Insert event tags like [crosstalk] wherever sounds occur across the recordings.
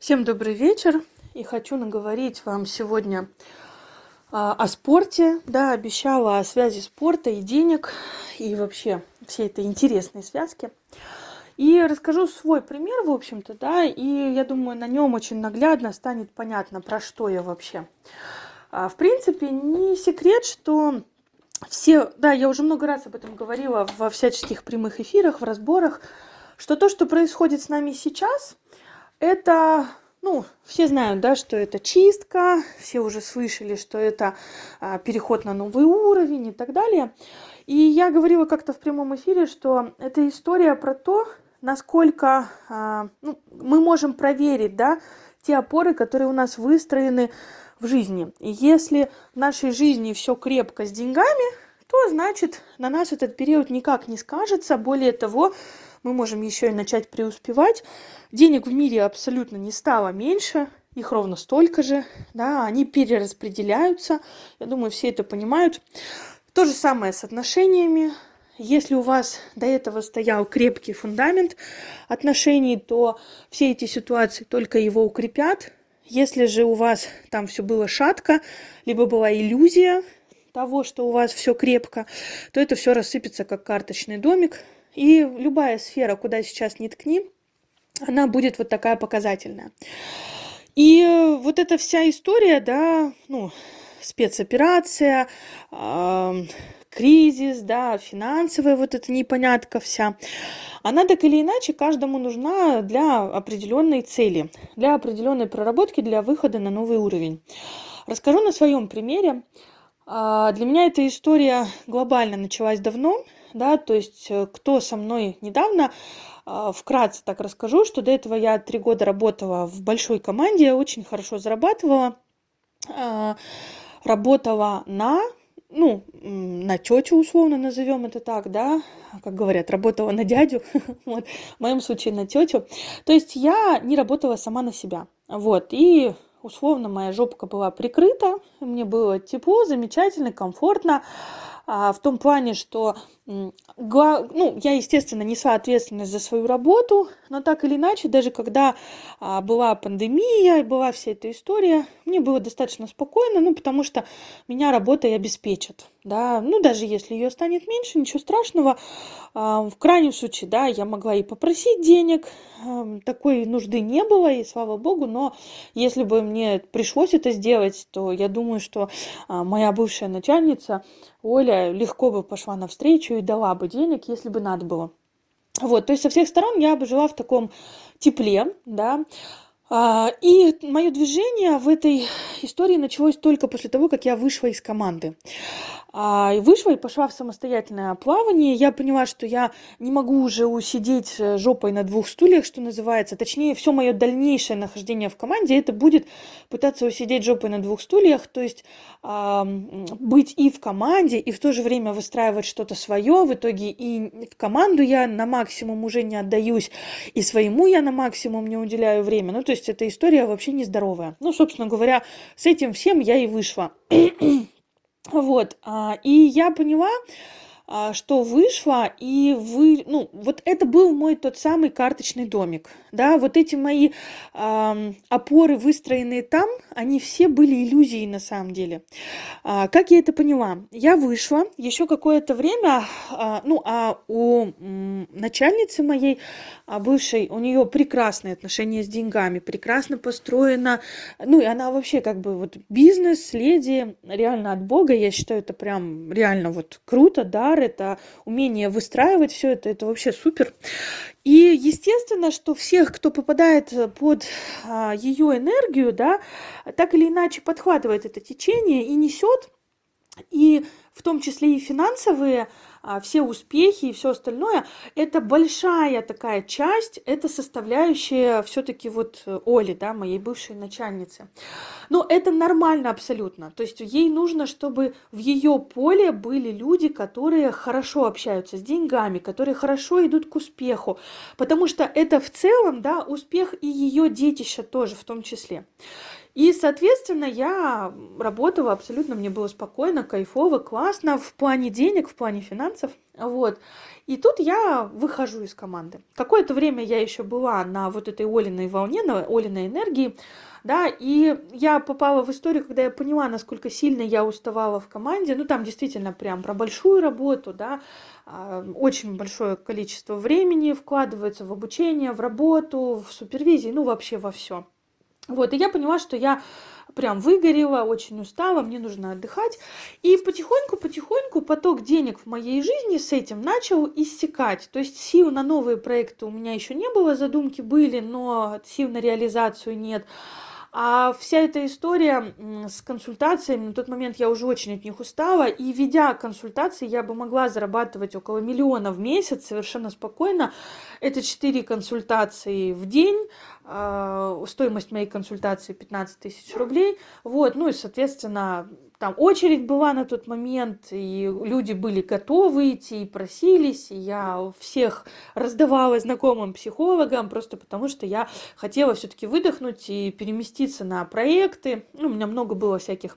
Всем добрый вечер. И хочу наговорить вам сегодня а, о спорте. Да, обещала о связи спорта и денег, и вообще всей этой интересной связки. И расскажу свой пример, в общем-то, да, и я думаю, на нем очень наглядно станет понятно, про что я вообще. А, в принципе, не секрет, что все, да, я уже много раз об этом говорила во всяческих прямых эфирах, в разборах, что то, что происходит с нами сейчас, это ну, все знают, да, что это чистка, все уже слышали, что это а, переход на новый уровень и так далее. И я говорила как-то в прямом эфире, что это история про то, насколько а, ну, мы можем проверить, да, те опоры, которые у нас выстроены в жизни. И если в нашей жизни все крепко с деньгами, то значит на нас этот период никак не скажется. Более того, мы можем еще и начать преуспевать. Денег в мире абсолютно не стало меньше, их ровно столько же, да, они перераспределяются, я думаю, все это понимают. То же самое с отношениями. Если у вас до этого стоял крепкий фундамент отношений, то все эти ситуации только его укрепят. Если же у вас там все было шатко, либо была иллюзия того, что у вас все крепко, то это все рассыпется как карточный домик, и любая сфера, куда сейчас не ткни, она будет вот такая показательная. И вот эта вся история, да, ну, спецоперация, э, кризис, да, финансовая вот эта непонятка вся, она так или иначе каждому нужна для определенной цели, для определенной проработки, для выхода на новый уровень. Расскажу на своем примере. А, для меня эта история глобально началась давно, да, то есть э, кто со мной недавно, а, вкратце так расскажу, что до этого я три года работала в большой команде, очень хорошо зарабатывала, а, работала на ну, на тетю условно назовем это так, да, как говорят, работала на дядю, [laughs] вот, в моем случае на тетю. То есть я не работала сама на себя, вот, и условно моя жопка была прикрыта, мне было тепло, замечательно, комфортно, а, в том плане, что ну, я, естественно, несла ответственность за свою работу, но так или иначе, даже когда а, была пандемия, была вся эта история, мне было достаточно спокойно, ну, потому что меня работой обеспечат, да, ну, даже если ее станет меньше, ничего страшного, а, в крайнем случае, да, я могла и попросить денег, такой нужды не было, и слава богу, но если бы мне пришлось это сделать, то я думаю, что моя бывшая начальница Оля легко бы пошла навстречу и дала бы денег, если бы надо было. Вот, то есть со всех сторон я бы жила в таком тепле, да, и мое движение в этой истории началось только после того, как я вышла из команды. А, вышла и пошла в самостоятельное плавание. Я поняла, что я не могу уже усидеть э, жопой на двух стульях, что называется. Точнее, все мое дальнейшее нахождение в команде, это будет пытаться усидеть жопой на двух стульях, то есть быть и в команде, и в то же время выстраивать что-то свое. В итоге и в команду я на максимум уже не отдаюсь, и своему я на максимум не уделяю время. Ну, то есть эта история вообще нездоровая. Ну, собственно говоря, с этим всем я и вышла. [clears throat] Вот, а, и я поняла, что вышло, и вы, ну, вот это был мой тот самый карточный домик, да, вот эти мои э, опоры, выстроенные там, они все были иллюзией на самом деле. А, как я это поняла? Я вышла, еще какое-то время, а, ну, а у начальницы моей, а, бывшей, у нее прекрасные отношения с деньгами, прекрасно построена, ну, и она вообще как бы вот бизнес, леди, реально от Бога, я считаю, это прям реально вот круто, дар, это умение выстраивать все это, это вообще супер. И естественно, что всех, кто попадает под а, ее энергию, да, так или иначе подхватывает это течение и несет, и в том числе и финансовые а, все успехи и все остальное это большая такая часть это составляющая все-таки вот э, оли да моей бывшей начальницы. Но это нормально абсолютно. То есть ей нужно чтобы в ее поле были люди которые хорошо общаются с деньгами которые хорошо идут к успеху. Потому что это в целом да успех и ее детища тоже в том числе и соответственно я работала абсолютно мне было спокойно кайфово классно в плане денег в плане финансов вот. И тут я выхожу из команды. Какое-то время я еще была на вот этой Олиной волне, на Олиной энергии, да, и я попала в историю, когда я поняла, насколько сильно я уставала в команде, ну, там действительно прям про большую работу, да, а, очень большое количество времени вкладывается в обучение, в работу, в супервизии, ну, вообще во все. Вот, и я поняла, что я прям выгорела, очень устала, мне нужно отдыхать. И потихоньку-потихоньку поток денег в моей жизни с этим начал иссякать. То есть сил на новые проекты у меня еще не было, задумки были, но сил на реализацию нет. А вся эта история с консультациями, на тот момент я уже очень от них устала, и ведя консультации, я бы могла зарабатывать около миллиона в месяц совершенно спокойно. Это 4 консультации в день, а, стоимость моей консультации 15 тысяч рублей. Вот, ну и, соответственно, там очередь была на тот момент, и люди были готовы идти и просились, и я всех раздавала знакомым психологам, просто потому что я хотела все-таки выдохнуть и переместиться на проекты. Ну, у меня много было всяких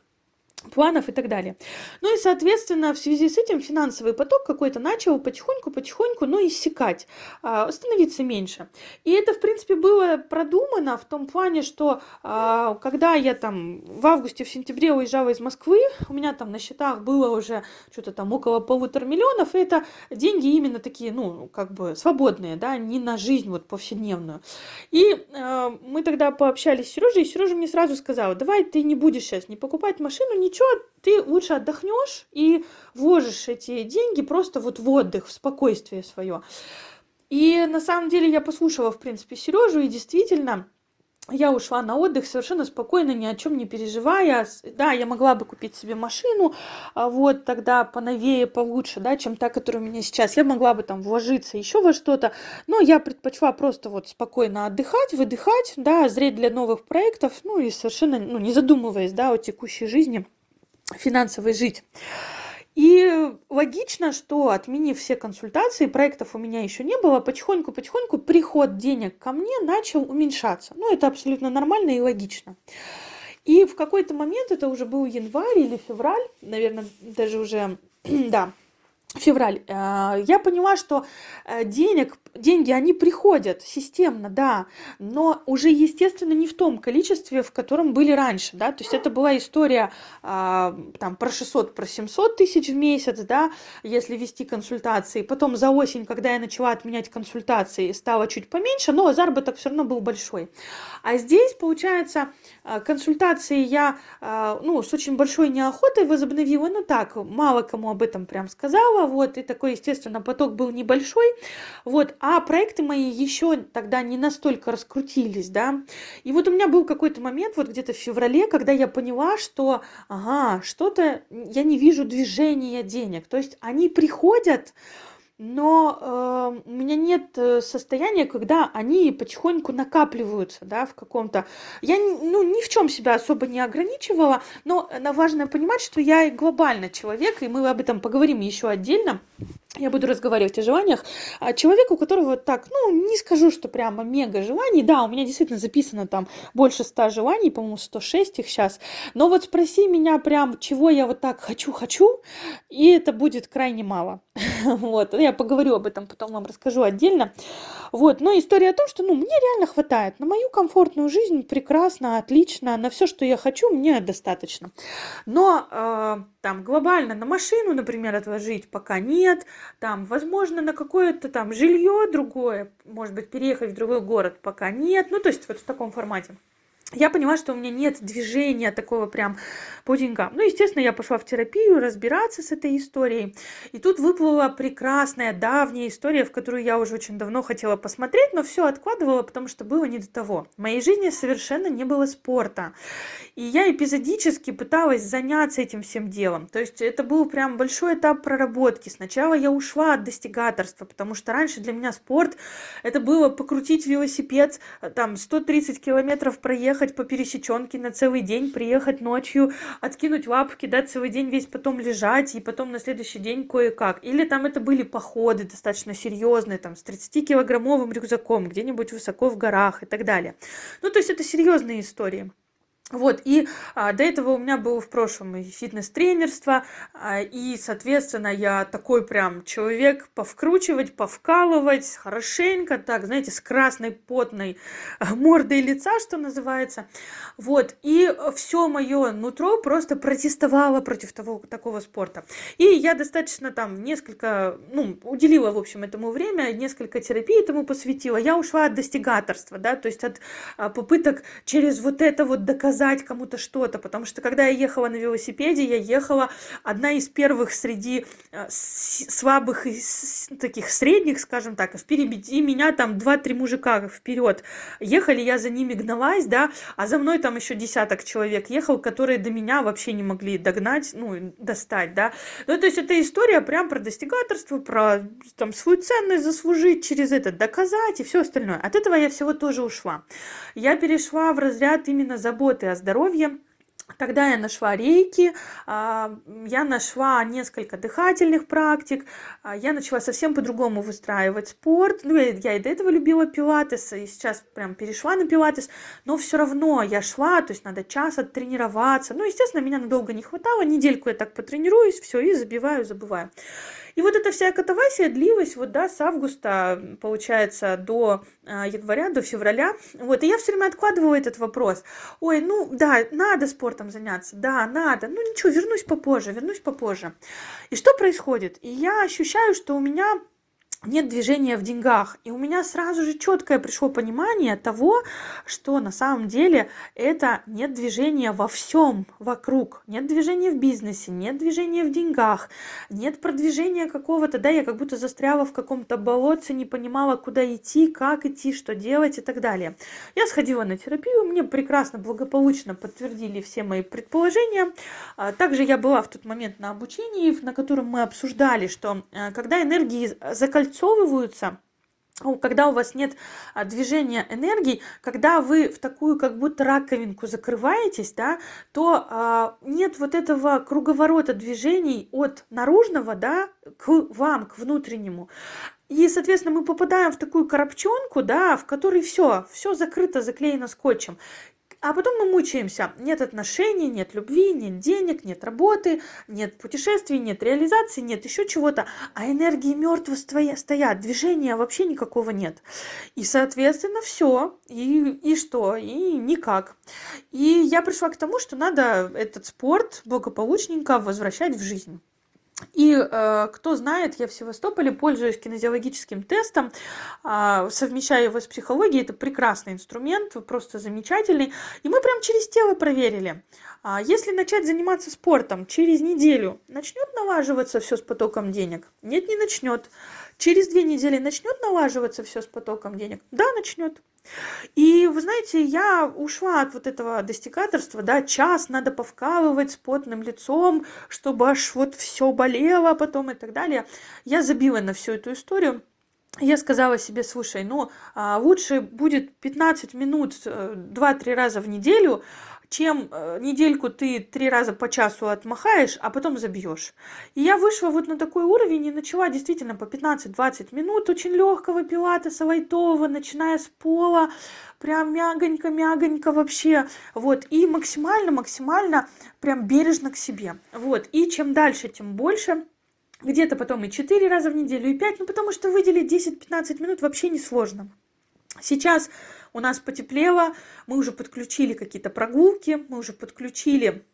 планов и так далее. Ну и, соответственно, в связи с этим финансовый поток какой-то начал потихоньку-потихоньку, ну, иссякать, а, становиться меньше. И это, в принципе, было продумано в том плане, что а, когда я там в августе, в сентябре уезжала из Москвы, у меня там на счетах было уже что-то там около полутора миллионов, и это деньги именно такие, ну, как бы свободные, да, не на жизнь вот повседневную. И а, мы тогда пообщались с Сережей, и Сережа мне сразу сказал, давай ты не будешь сейчас не покупать машину, не ничего, ты лучше отдохнешь и вложишь эти деньги просто вот в отдых, в спокойствие свое. И на самом деле я послушала, в принципе, Сережу, и действительно, я ушла на отдых совершенно спокойно, ни о чем не переживая. Да, я могла бы купить себе машину, а вот тогда поновее, получше, да, чем та, которая у меня сейчас. Я могла бы там вложиться еще во что-то, но я предпочла просто вот спокойно отдыхать, выдыхать, да, зреть для новых проектов, ну и совершенно, ну, не задумываясь, да, о текущей жизни финансовой жить. И логично, что отменив все консультации, проектов у меня еще не было, потихоньку-потихоньку приход денег ко мне начал уменьшаться. Ну, это абсолютно нормально и логично. И в какой-то момент, это уже был январь или февраль, наверное, даже уже, [clears throat] да, февраль, э, я поняла, что э, денег, деньги, они приходят системно, да, но уже, естественно, не в том количестве, в котором были раньше, да, то есть это была история а, там про 600, про 700 тысяч в месяц, да, если вести консультации, потом за осень, когда я начала отменять консультации, стало чуть поменьше, но заработок все равно был большой. А здесь, получается, э, консультации я, ну, с очень большой неохотой возобновила, ну так, мало кому об этом прям сказала, вот, и такой, естественно, поток был небольшой, вот, а проекты мои еще тогда не настолько раскрутились, да, и вот у меня был какой-то момент, вот где-то в феврале, когда я поняла, что, ага, что-то, я не вижу движения денег, то есть они приходят, но э, у меня нет э, состояния, когда они потихоньку накапливаются, да, в каком-то... Я ну, ни в чем себя особо не ограничивала, но важно понимать, что я и глобально человек, и мы об этом поговорим еще отдельно я буду разговаривать о желаниях, а человек, у которого так, ну, не скажу, что прямо мега желаний, да, у меня действительно записано там больше ста желаний, по-моему, 106 их сейчас, но вот спроси меня прям, чего я вот так хочу-хочу, и это будет крайне мало, [laughs] вот, я поговорю об этом, потом вам расскажу отдельно, вот, но история о том, что, ну, мне реально хватает, на мою комфортную жизнь прекрасно, отлично, на все, что я хочу, мне достаточно, но э, там глобально на машину, например, отложить пока нет, там, возможно, на какое-то там жилье другое, может быть, переехать в другой город пока нет, ну, то есть вот в таком формате я поняла, что у меня нет движения такого прям по деньгам. Ну, естественно, я пошла в терапию разбираться с этой историей. И тут выплыла прекрасная, давняя история, в которую я уже очень давно хотела посмотреть, но все откладывала, потому что было не до того. В моей жизни совершенно не было спорта. И я эпизодически пыталась заняться этим всем делом. То есть это был прям большой этап проработки. Сначала я ушла от достигаторства, потому что раньше для меня спорт это было покрутить велосипед, там 130 километров проехать, ехать по пересеченке на целый день, приехать ночью, откинуть лапки, да, целый день весь потом лежать, и потом на следующий день кое-как. Или там это были походы достаточно серьезные, там, с 30-килограммовым рюкзаком, где-нибудь высоко в горах и так далее. Ну, то есть это серьезные истории. Вот, и а, до этого у меня было в прошлом и фитнес-тренерство, а, и, соответственно, я такой прям человек повкручивать, повкалывать хорошенько, так, знаете, с красной потной а, мордой лица, что называется. Вот, и все мое нутро просто протестовало против того, такого спорта. И я достаточно там несколько, ну, уделила, в общем, этому время, несколько терапий этому посвятила. Я ушла от достигаторства, да, то есть от попыток через вот это вот доказать доказать кому-то что-то, потому что когда я ехала на велосипеде, я ехала одна из первых среди э, слабых и таких средних, скажем так, впереди меня там два-три мужика вперед ехали, я за ними гналась, да, а за мной там еще десяток человек ехал, которые до меня вообще не могли догнать, ну, достать, да. Ну, то есть это история прям про достигаторство, про там свою ценность заслужить через это, доказать и все остальное. От этого я всего тоже ушла. Я перешла в разряд именно заботы здоровье Тогда я нашла рейки, а, я нашла несколько дыхательных практик, а, я начала совсем по-другому выстраивать спорт. Ну, я и до этого любила пилатес, и сейчас прям перешла на пилатес, но все равно я шла, то есть надо час оттренироваться. Ну, естественно, меня надолго не хватало, недельку я так потренируюсь, все, и забиваю, забываю. И вот эта вся катавасия длилась вот, да, с августа, получается, до а, января, до февраля. Вот, и я все время откладывала этот вопрос. Ой, ну, да, надо спортом заняться, да, надо. Ну, ничего, вернусь попозже, вернусь попозже. И что происходит? И я ощущаю, что у меня нет движения в деньгах. И у меня сразу же четкое пришло понимание того, что на самом деле это нет движения во всем вокруг. Нет движения в бизнесе, нет движения в деньгах, нет продвижения какого-то, да, я как будто застряла в каком-то болотце, не понимала, куда идти, как идти, что делать и так далее. Я сходила на терапию, мне прекрасно, благополучно подтвердили все мои предположения. А, также я была в тот момент на обучении, на котором мы обсуждали, что э, когда энергии закольцовываются, закольцовываются когда у вас нет а, движения энергии, когда вы в такую как будто раковинку закрываетесь, да, то а, нет вот этого круговорота движений от наружного, да, к вам, к внутреннему. И, соответственно, мы попадаем в такую коробчонку, да, в которой все, все закрыто, заклеено скотчем а потом мы мучаемся. Нет отношений нет любви нет денег нет работы нет путешествий нет реализации нет еще чего-то. А энергии мертво стоят движения вообще никакого нет. И соответственно все и и что? И никак. И я пришла к тому что надо этот спорт благополучненько возвращать в жизнь и э, кто знает, я в Севастополе пользуюсь кинезиологическим тестом, э, совмещаю его с психологией. Это прекрасный инструмент, просто замечательный. И мы прям через тело проверили. А если начать заниматься спортом через неделю, начнет налаживаться все с потоком денег? Нет, не начнет. Через две недели начнет налаживаться все с потоком денег? Да, начнет. И вы знаете, я ушла от вот этого достигаторства, да, час надо повкалывать с потным лицом, чтобы аж вот все болело потом и так далее. Я забила на всю эту историю. Я сказала себе, слушай, ну а, лучше будет 15 минут 2-3 э, раза в неделю, чем э, недельку ты три раза по часу отмахаешь, а потом забьешь. И я вышла вот на такой уровень и начала действительно по 15-20 минут очень легкого пилатеса, лайтового, начиная с пола, прям мягонько-мягонько вообще. Вот, и максимально-максимально прям бережно к себе. Вот, и чем дальше, тем больше где-то потом и 4 раза в неделю, и 5, ну потому что выделить 10-15 минут вообще не сложно. Сейчас у нас потеплело, мы уже подключили какие-то прогулки, мы уже подключили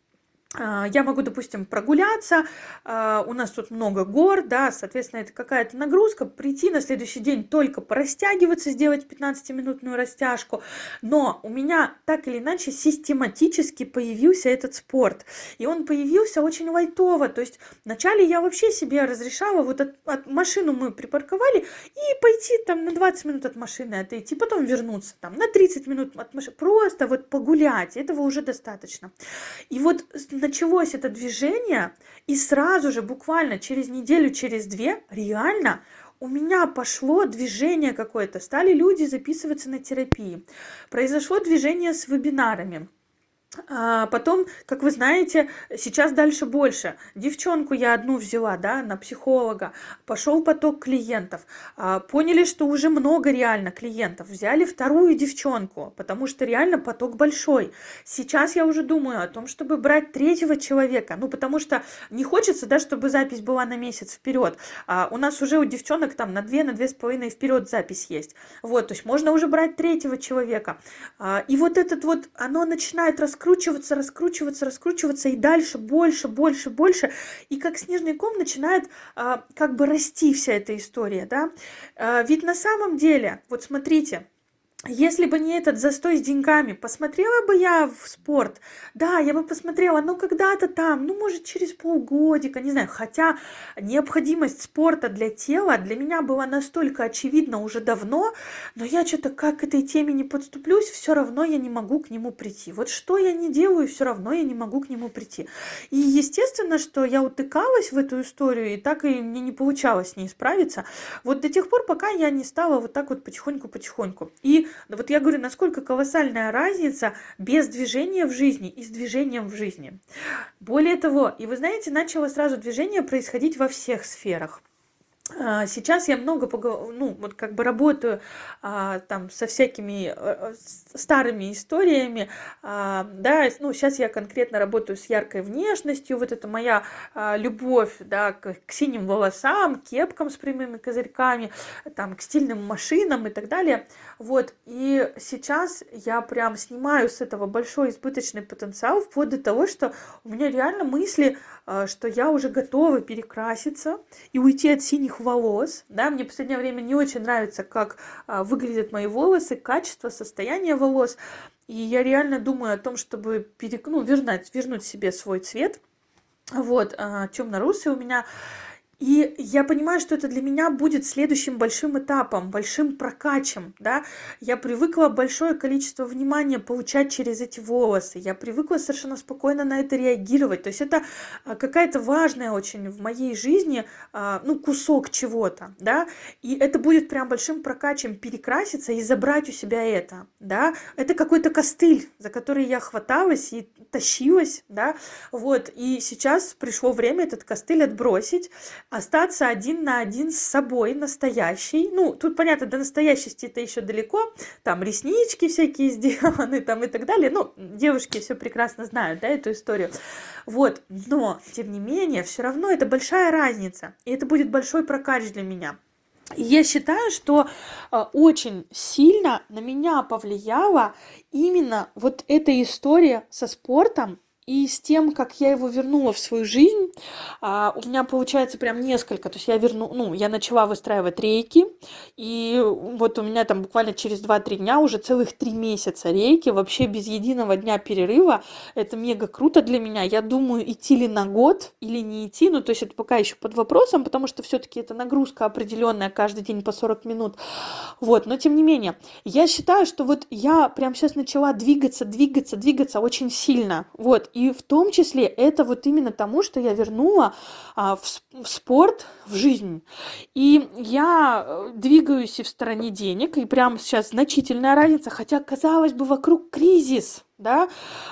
я могу, допустим, прогуляться, а, у нас тут много гор, да, соответственно, это какая-то нагрузка, прийти на следующий день только порастягиваться, сделать 15-минутную растяжку, но у меня так или иначе систематически появился этот спорт, и он появился очень лайтово, то есть вначале я вообще себе разрешала, вот от, от машину мы припарковали, и пойти там на 20 минут от машины отойти, потом вернуться там на 30 минут от машины, просто вот погулять, этого уже достаточно. И вот началось это движение, и сразу же, буквально через неделю, через две, реально у меня пошло движение какое-то, стали люди записываться на терапии, произошло движение с вебинарами. А потом, как вы знаете, сейчас дальше больше. Девчонку я одну взяла, да, на психолога. Пошел поток клиентов. А, поняли, что уже много реально клиентов. Взяли вторую девчонку, потому что реально поток большой. Сейчас я уже думаю о том, чтобы брать третьего человека. Ну, потому что не хочется, да, чтобы запись была на месяц вперед. А у нас уже у девчонок там на две, на две с половиной вперед запись есть. Вот, то есть можно уже брать третьего человека. И вот этот вот, оно начинает раскрываться раскручиваться, раскручиваться, раскручиваться и дальше больше, больше, больше. И как снежный ком начинает а, как бы расти вся эта история, да. А, ведь на самом деле, вот смотрите, если бы не этот застой с деньгами, посмотрела бы я в спорт? Да, я бы посмотрела, но когда-то там, ну, может, через полгодика, не знаю. Хотя необходимость спорта для тела для меня была настолько очевидна уже давно, но я что-то как к этой теме не подступлюсь, все равно я не могу к нему прийти. Вот что я не делаю, все равно я не могу к нему прийти. И естественно, что я утыкалась в эту историю, и так и мне не получалось с ней справиться. Вот до тех пор, пока я не стала вот так вот потихоньку-потихоньку. И но вот я говорю, насколько колоссальная разница без движения в жизни и с движением в жизни. Более того, и вы знаете, начало сразу движение происходить во всех сферах. А, сейчас я много ну вот как бы работаю а, там со всякими а, старыми историями а, да ну сейчас я конкретно работаю с яркой внешностью вот это моя а, любовь да к, к синим волосам кепкам с прямыми козырьками там к стильным машинам и так далее. Вот и сейчас я прям снимаю с этого большой избыточный потенциал вплоть до того что у меня реально мысли что я уже готова перекраситься и уйти от синих волос, да, мне в последнее время не очень нравится, как а, выглядят мои волосы, качество, состояние волос, и я реально думаю о том, чтобы перек... ну, вернуть, вернуть себе свой цвет, вот, а, темно-русый у меня, и я понимаю, что это для меня будет следующим большим этапом, большим прокачем, да. Я привыкла большое количество внимания получать через эти волосы. Я привыкла совершенно спокойно на это реагировать. То есть это а, какая-то важная очень в моей жизни, а, ну, кусок чего-то, да. И это будет прям большим прокачем перекраситься и забрать у себя это, да. Это какой-то костыль, за который я хваталась и тащилась, да. Вот. И сейчас пришло время этот костыль отбросить остаться один на один с собой настоящий. Ну, тут, понятно, до настоящести это еще далеко. Там реснички всякие [laughs] сделаны там и так далее. Ну, девушки все прекрасно знают, да, эту историю. Вот, но, тем не менее, все равно это большая разница. И это будет большой прокач для меня. Я считаю, что э, очень сильно на меня повлияла именно вот эта история со спортом, и с тем, как я его вернула в свою жизнь, а, у меня получается прям несколько. То есть я верну, ну, я начала выстраивать рейки, и вот у меня там буквально через 2-3 дня уже целых 3 месяца рейки, вообще без единого дня перерыва. Это мега круто для меня. Я думаю, идти ли на год или не идти, ну, то есть это пока еще под вопросом, потому что все-таки это нагрузка определенная каждый день по 40 минут. Вот, но тем не менее, я считаю, что вот я прям сейчас начала двигаться, двигаться, двигаться очень сильно. Вот, в том числе это вот именно тому, что я вернула а, в, в спорт, в жизнь. И я э, двигаюсь и в стороне денег, и прямо сейчас значительная разница, хотя, казалось бы, вокруг кризис, да,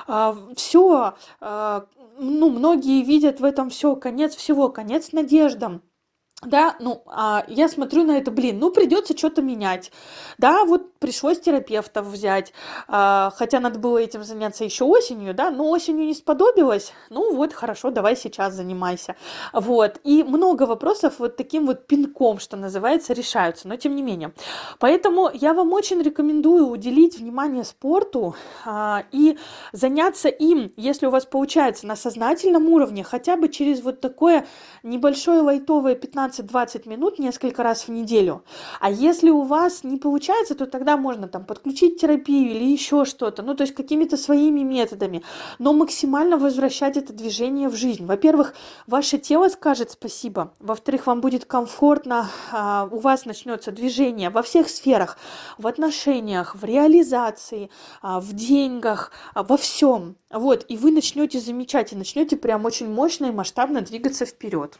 а, все, а, ну, многие видят в этом все конец всего, конец надеждам да, ну, а я смотрю на это, блин, ну, придется что-то менять. Да, вот пришлось терапевтов взять, а, хотя надо было этим заняться еще осенью, да, но осенью не сподобилось, ну, вот, хорошо, давай сейчас занимайся. Вот, и много вопросов вот таким вот пинком, что называется, решаются, но тем не менее. Поэтому я вам очень рекомендую уделить внимание спорту а, и заняться им, если у вас получается на сознательном уровне, хотя бы через вот такое небольшое лайтовое 15 15-20 минут несколько раз в неделю. А если у вас не получается, то тогда можно там подключить терапию или еще что-то, ну то есть какими-то своими методами, но максимально возвращать это движение в жизнь. Во-первых, ваше тело скажет спасибо, во-вторых, вам будет комфортно, а, у вас начнется движение во всех сферах, в отношениях, в реализации, а, в деньгах, а, во всем. Вот, и вы начнете замечать, и начнете прям очень мощно и масштабно двигаться вперед.